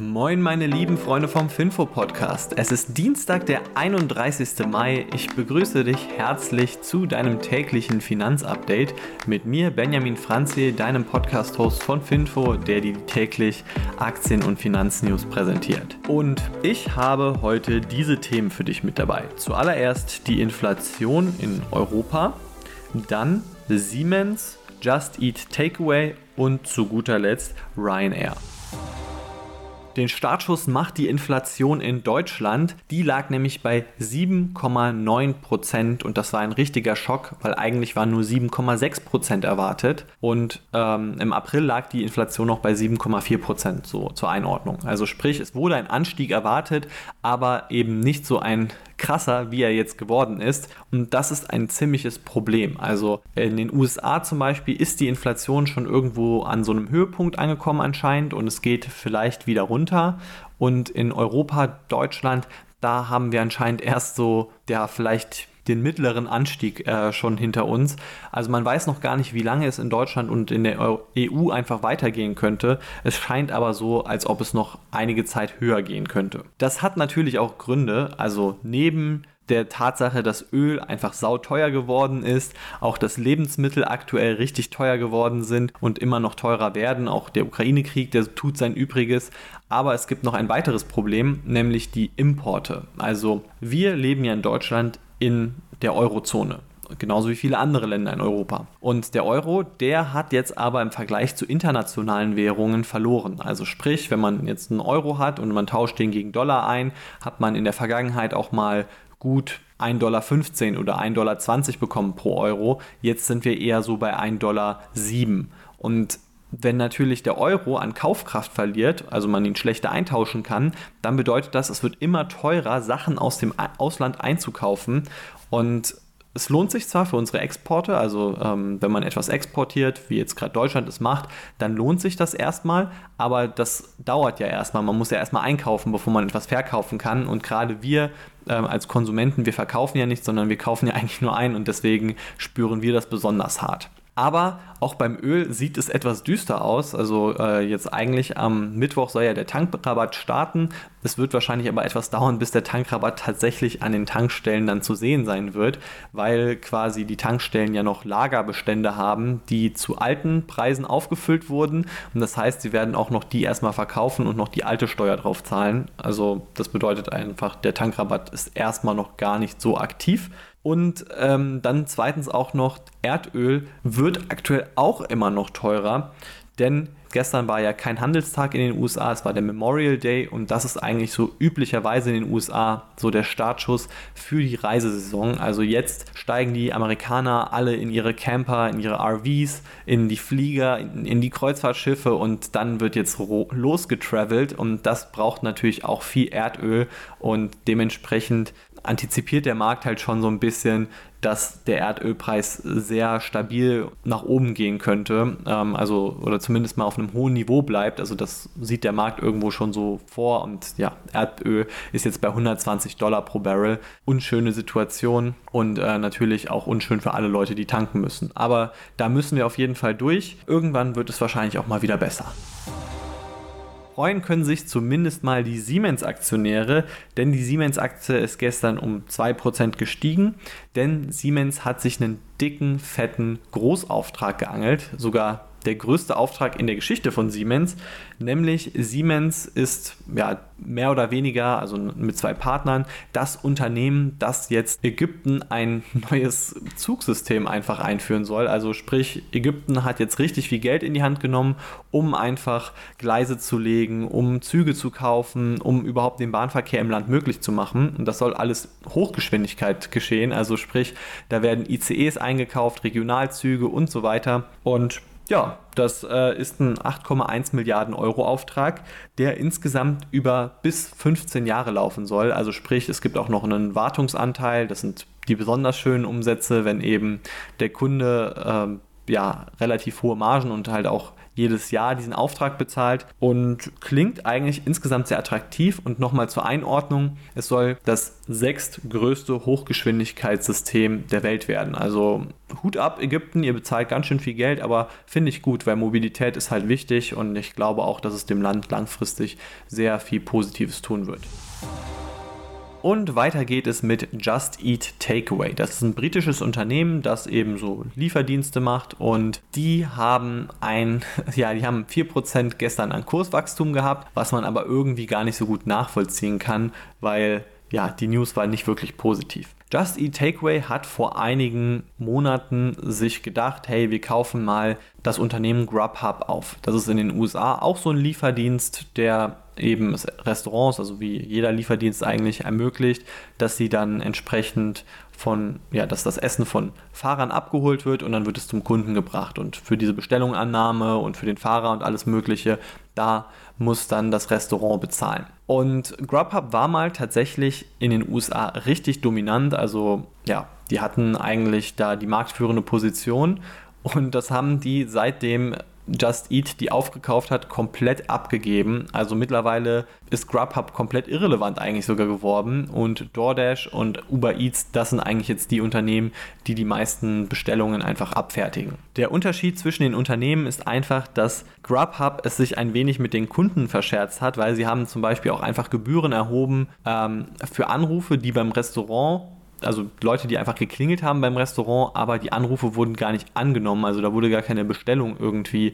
Moin meine lieben Freunde vom Finfo Podcast. Es ist Dienstag, der 31. Mai. Ich begrüße dich herzlich zu deinem täglichen Finanzupdate mit mir Benjamin Franzi, deinem Podcast-Host von Finfo, der dir täglich Aktien- und Finanznews präsentiert. Und ich habe heute diese Themen für dich mit dabei. Zuallererst die Inflation in Europa, dann Siemens, Just Eat Takeaway und zu guter Letzt Ryanair. Den Startschuss macht die Inflation in Deutschland. Die lag nämlich bei 7,9 Prozent und das war ein richtiger Schock, weil eigentlich waren nur 7,6 Prozent erwartet. Und ähm, im April lag die Inflation noch bei 7,4 Prozent, so zur Einordnung. Also sprich, es wurde ein Anstieg erwartet, aber eben nicht so ein krasser, wie er jetzt geworden ist. Und das ist ein ziemliches Problem. Also in den USA zum Beispiel ist die Inflation schon irgendwo an so einem Höhepunkt angekommen anscheinend und es geht vielleicht wieder runter. Und in Europa, Deutschland, da haben wir anscheinend erst so, ja, vielleicht den mittleren Anstieg äh, schon hinter uns. Also man weiß noch gar nicht, wie lange es in Deutschland und in der EU e einfach weitergehen könnte. Es scheint aber so, als ob es noch einige Zeit höher gehen könnte. Das hat natürlich auch Gründe. Also neben der Tatsache, dass Öl einfach sauteuer geworden ist, auch dass Lebensmittel aktuell richtig teuer geworden sind und immer noch teurer werden. Auch der Ukraine-Krieg, der tut sein Übriges. Aber es gibt noch ein weiteres Problem, nämlich die Importe. Also wir leben ja in Deutschland in der Eurozone. Genauso wie viele andere Länder in Europa. Und der Euro, der hat jetzt aber im Vergleich zu internationalen Währungen verloren. Also sprich, wenn man jetzt einen Euro hat und man tauscht den gegen Dollar ein, hat man in der Vergangenheit auch mal gut 1,15 Dollar oder 1,20 Dollar bekommen pro Euro. Jetzt sind wir eher so bei 1,07 Dollar. Und wenn natürlich der Euro an Kaufkraft verliert, also man ihn schlechter eintauschen kann, dann bedeutet das, es wird immer teurer, Sachen aus dem Ausland einzukaufen. Und es lohnt sich zwar für unsere Exporte, also ähm, wenn man etwas exportiert, wie jetzt gerade Deutschland es macht, dann lohnt sich das erstmal, aber das dauert ja erstmal. Man muss ja erstmal einkaufen, bevor man etwas verkaufen kann. Und gerade wir ähm, als Konsumenten, wir verkaufen ja nichts, sondern wir kaufen ja eigentlich nur ein und deswegen spüren wir das besonders hart. Aber auch beim Öl sieht es etwas düster aus. Also äh, jetzt eigentlich am Mittwoch soll ja der Tankrabatt starten. Es wird wahrscheinlich aber etwas dauern, bis der Tankrabatt tatsächlich an den Tankstellen dann zu sehen sein wird, weil quasi die Tankstellen ja noch Lagerbestände haben, die zu alten Preisen aufgefüllt wurden. Und das heißt, sie werden auch noch die erstmal verkaufen und noch die alte Steuer drauf zahlen. Also das bedeutet einfach, der Tankrabatt ist erstmal noch gar nicht so aktiv. Und ähm, dann zweitens auch noch Erdöl wird aktuell auch immer noch teurer, denn Gestern war ja kein Handelstag in den USA, es war der Memorial Day und das ist eigentlich so üblicherweise in den USA so der Startschuss für die Reisesaison. Also jetzt steigen die Amerikaner alle in ihre Camper, in ihre RVs, in die Flieger, in, in die Kreuzfahrtschiffe und dann wird jetzt losgetravelt und das braucht natürlich auch viel Erdöl und dementsprechend antizipiert der Markt halt schon so ein bisschen, dass der Erdölpreis sehr stabil nach oben gehen könnte, ähm, also oder zumindest mal auf einem hohen Niveau bleibt. Also das sieht der Markt irgendwo schon so vor und ja, Erdöl ist jetzt bei 120 Dollar pro Barrel. Unschöne Situation und äh, natürlich auch unschön für alle Leute, die tanken müssen. Aber da müssen wir auf jeden Fall durch. Irgendwann wird es wahrscheinlich auch mal wieder besser freuen können sich zumindest mal die Siemens-Aktionäre, denn die Siemens-Aktie ist gestern um 2% gestiegen, denn Siemens hat sich einen dicken, fetten Großauftrag geangelt, sogar der größte Auftrag in der Geschichte von Siemens, nämlich Siemens ist ja mehr oder weniger, also mit zwei Partnern, das Unternehmen, das jetzt Ägypten ein neues Zugsystem einfach einführen soll. Also sprich, Ägypten hat jetzt richtig viel Geld in die Hand genommen, um einfach Gleise zu legen, um Züge zu kaufen, um überhaupt den Bahnverkehr im Land möglich zu machen. Und das soll alles Hochgeschwindigkeit geschehen. Also sprich, da werden ICEs eingekauft, Regionalzüge und so weiter. Und ja, das äh, ist ein 8,1 Milliarden Euro Auftrag, der insgesamt über bis 15 Jahre laufen soll. Also sprich, es gibt auch noch einen Wartungsanteil. Das sind die besonders schönen Umsätze, wenn eben der Kunde äh, ja relativ hohe Margen und halt auch jedes Jahr diesen Auftrag bezahlt und klingt eigentlich insgesamt sehr attraktiv. Und nochmal zur Einordnung, es soll das sechstgrößte Hochgeschwindigkeitssystem der Welt werden. Also Hut ab Ägypten, ihr bezahlt ganz schön viel Geld, aber finde ich gut, weil Mobilität ist halt wichtig und ich glaube auch, dass es dem Land langfristig sehr viel Positives tun wird. Und weiter geht es mit Just Eat Takeaway. Das ist ein britisches Unternehmen, das eben so Lieferdienste macht und die haben ein, ja, die haben 4% gestern an Kurswachstum gehabt, was man aber irgendwie gar nicht so gut nachvollziehen kann, weil ja, die News war nicht wirklich positiv. Just Eat Takeaway hat vor einigen Monaten sich gedacht, hey, wir kaufen mal das Unternehmen Grubhub auf. Das ist in den USA auch so ein Lieferdienst, der eben Restaurants, also wie jeder Lieferdienst eigentlich ermöglicht, dass sie dann entsprechend von, ja, dass das Essen von Fahrern abgeholt wird und dann wird es zum Kunden gebracht. Und für diese Bestellungannahme und für den Fahrer und alles Mögliche, da muss dann das Restaurant bezahlen. Und Grubhub war mal tatsächlich in den USA richtig dominant. Also ja, die hatten eigentlich da die marktführende Position und das haben die seitdem Just Eat die aufgekauft hat, komplett abgegeben. Also mittlerweile ist Grubhub komplett irrelevant eigentlich sogar geworden und DoorDash und Uber Eats, das sind eigentlich jetzt die Unternehmen, die die meisten Bestellungen einfach abfertigen. Der Unterschied zwischen den Unternehmen ist einfach, dass Grubhub es sich ein wenig mit den Kunden verscherzt hat, weil sie haben zum Beispiel auch einfach Gebühren erhoben ähm, für Anrufe, die beim Restaurant also Leute, die einfach geklingelt haben beim Restaurant, aber die Anrufe wurden gar nicht angenommen. Also da wurde gar keine Bestellung irgendwie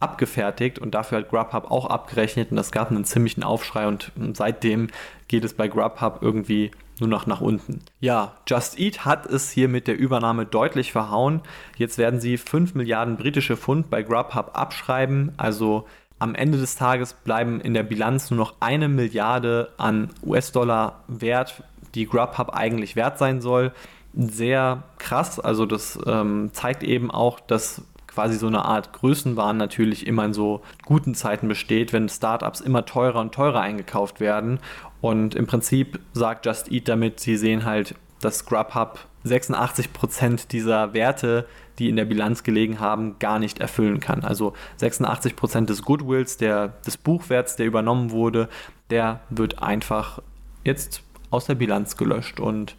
abgefertigt und dafür hat Grubhub auch abgerechnet und das gab einen ziemlichen Aufschrei und seitdem geht es bei Grubhub irgendwie nur noch nach unten. Ja, Just Eat hat es hier mit der Übernahme deutlich verhauen. Jetzt werden sie 5 Milliarden britische Pfund bei Grubhub abschreiben, also am Ende des Tages bleiben in der Bilanz nur noch eine Milliarde an US-Dollar wert die Grubhub eigentlich wert sein soll. Sehr krass, also das ähm, zeigt eben auch, dass quasi so eine Art Größenwahn natürlich immer in so guten Zeiten besteht, wenn Startups immer teurer und teurer eingekauft werden. Und im Prinzip sagt Just Eat damit, sie sehen halt, dass Grubhub 86% dieser Werte, die in der Bilanz gelegen haben, gar nicht erfüllen kann. Also 86% des Goodwills, der, des Buchwerts, der übernommen wurde, der wird einfach jetzt aus der Bilanz gelöscht und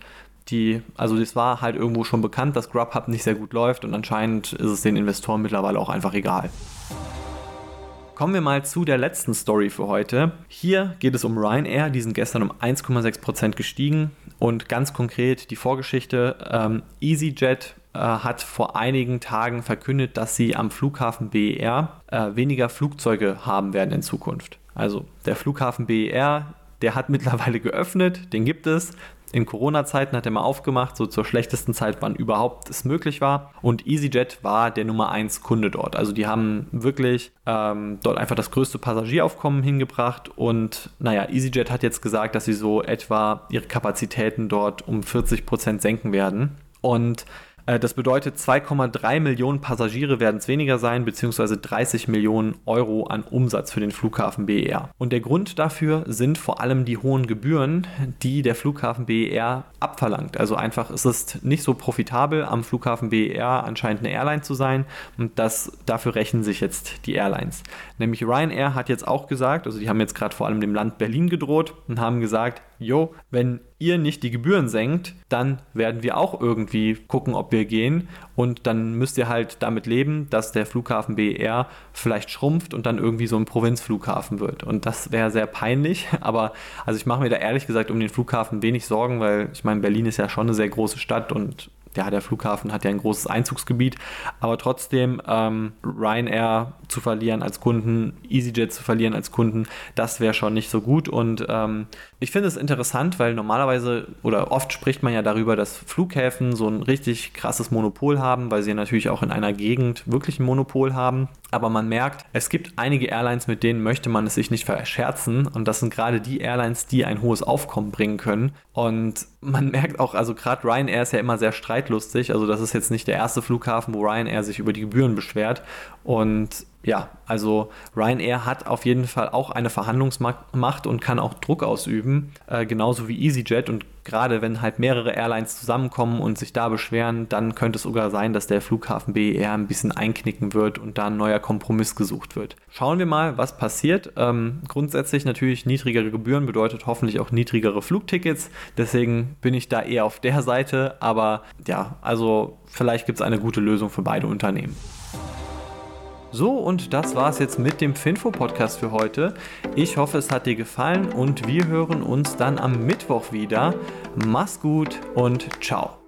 die, also es war halt irgendwo schon bekannt, dass Grubhub nicht sehr gut läuft und anscheinend ist es den Investoren mittlerweile auch einfach egal. Kommen wir mal zu der letzten Story für heute. Hier geht es um Ryanair, die sind gestern um 1,6% gestiegen und ganz konkret die Vorgeschichte. Ähm, EasyJet äh, hat vor einigen Tagen verkündet, dass sie am Flughafen BER äh, weniger Flugzeuge haben werden in Zukunft. Also der Flughafen BER der hat mittlerweile geöffnet, den gibt es. In Corona-Zeiten hat er mal aufgemacht, so zur schlechtesten Zeit, wann überhaupt es möglich war. Und EasyJet war der Nummer 1 Kunde dort. Also die haben wirklich ähm, dort einfach das größte Passagieraufkommen hingebracht. Und naja, EasyJet hat jetzt gesagt, dass sie so etwa ihre Kapazitäten dort um 40 Prozent senken werden. Und das bedeutet, 2,3 Millionen Passagiere werden es weniger sein, beziehungsweise 30 Millionen Euro an Umsatz für den Flughafen BER. Und der Grund dafür sind vor allem die hohen Gebühren, die der Flughafen BER abverlangt. Also einfach ist es nicht so profitabel, am Flughafen BER anscheinend eine Airline zu sein und das, dafür rechnen sich jetzt die Airlines. Nämlich Ryanair hat jetzt auch gesagt, also die haben jetzt gerade vor allem dem Land Berlin gedroht und haben gesagt, jo, wenn ihr nicht die Gebühren senkt, dann werden wir auch irgendwie gucken, ob wir gehen. Und dann müsst ihr halt damit leben, dass der Flughafen BER vielleicht schrumpft und dann irgendwie so ein Provinzflughafen wird. Und das wäre sehr peinlich. Aber also ich mache mir da ehrlich gesagt um den Flughafen wenig Sorgen, weil ich meine, Berlin ist ja schon eine sehr große Stadt und ja, der Flughafen hat ja ein großes Einzugsgebiet, aber trotzdem ähm, Ryanair zu verlieren als Kunden, EasyJet zu verlieren als Kunden, das wäre schon nicht so gut. Und ähm, ich finde es interessant, weil normalerweise oder oft spricht man ja darüber, dass Flughäfen so ein richtig krasses Monopol haben, weil sie natürlich auch in einer Gegend wirklich ein Monopol haben. Aber man merkt, es gibt einige Airlines, mit denen möchte man es sich nicht verscherzen. Und das sind gerade die Airlines, die ein hohes Aufkommen bringen können. Und man merkt auch, also gerade Ryanair ist ja immer sehr streitlustig. Also das ist jetzt nicht der erste Flughafen, wo Ryanair sich über die Gebühren beschwert. Und ja, also Ryanair hat auf jeden Fall auch eine Verhandlungsmacht und kann auch Druck ausüben, äh, genauso wie EasyJet. Und gerade wenn halt mehrere Airlines zusammenkommen und sich da beschweren, dann könnte es sogar sein, dass der Flughafen BER ein bisschen einknicken wird und da ein neuer Kompromiss gesucht wird. Schauen wir mal, was passiert. Ähm, grundsätzlich natürlich niedrigere Gebühren bedeutet hoffentlich auch niedrigere Flugtickets. Deswegen bin ich da eher auf der Seite. Aber ja, also vielleicht gibt es eine gute Lösung für beide Unternehmen. So, und das war es jetzt mit dem Finfo-Podcast für heute. Ich hoffe, es hat dir gefallen und wir hören uns dann am Mittwoch wieder. Mach's gut und ciao.